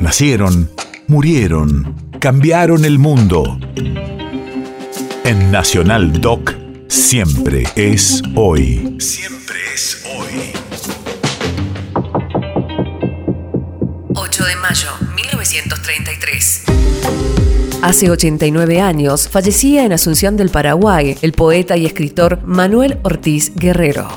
Nacieron, murieron, cambiaron el mundo. En Nacional Doc, siempre es hoy. Siempre es hoy. 8 de mayo, 1933. Hace 89 años fallecía en Asunción del Paraguay el poeta y escritor Manuel Ortiz Guerrero.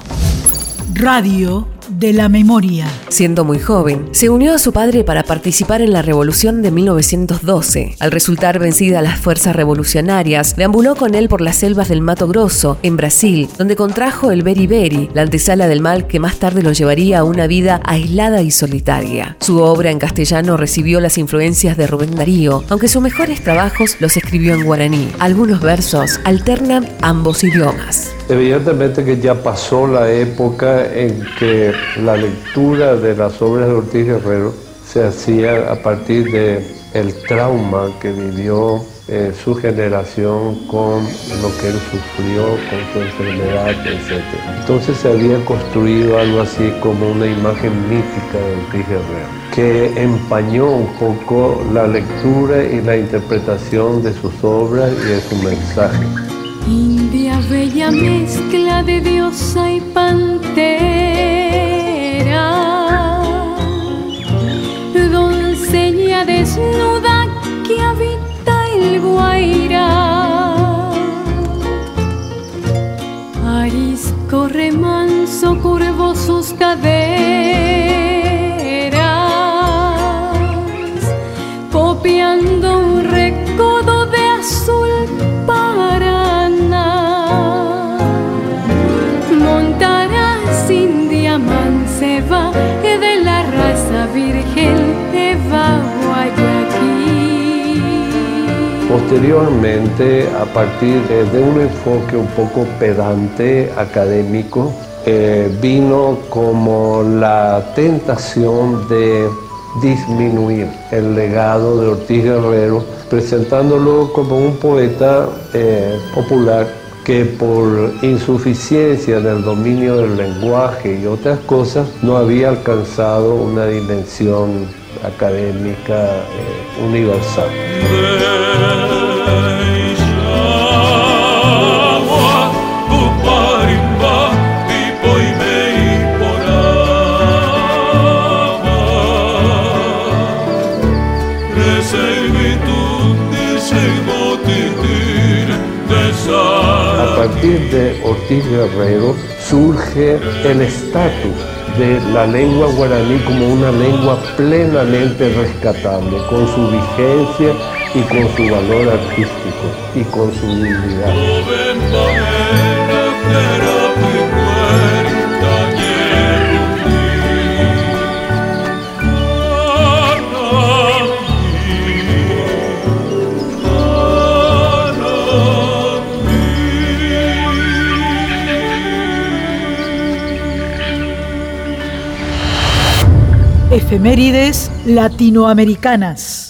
Radio de la memoria. Siendo muy joven, se unió a su padre para participar en la Revolución de 1912. Al resultar vencida las fuerzas revolucionarias, deambuló con él por las selvas del Mato Grosso, en Brasil, donde contrajo el beriberi, la antesala del mal que más tarde lo llevaría a una vida aislada y solitaria. Su obra en castellano recibió las influencias de Rubén Darío, aunque sus mejores trabajos los escribió en guaraní. Algunos versos alternan ambos idiomas. Evidentemente que ya pasó la época en que la lectura de las obras de Ortiz Guerrero se hacía a partir de el trauma que vivió eh, su generación con lo que él sufrió, con su enfermedad, etc. Entonces se había construido algo así como una imagen mítica de Ortiz Guerrero, que empañó un poco la lectura y la interpretación de sus obras y de su mensaje. India bella mezcla de diosa y pantera, desnuda que habita el Guaira. Arisco remanso curvo sus caderas, copiando Posteriormente, a partir de, un enfoque un poco pedante, académico, eh, vino como la tentación de disminuir el legado de Ortiz Guerrero, presentándolo como un poeta eh, popular que por insuficiencia en el dominio del lenguaje y otras cosas no había alcanzado una dimensión académica eh, universal. A partir de Ortiz Guerrero surge el estatus de la lengua guaraní como una lengua plenamente rescatable, con su vigencia y con su valor artístico y con su dignidad. Efemérides latinoamericanas.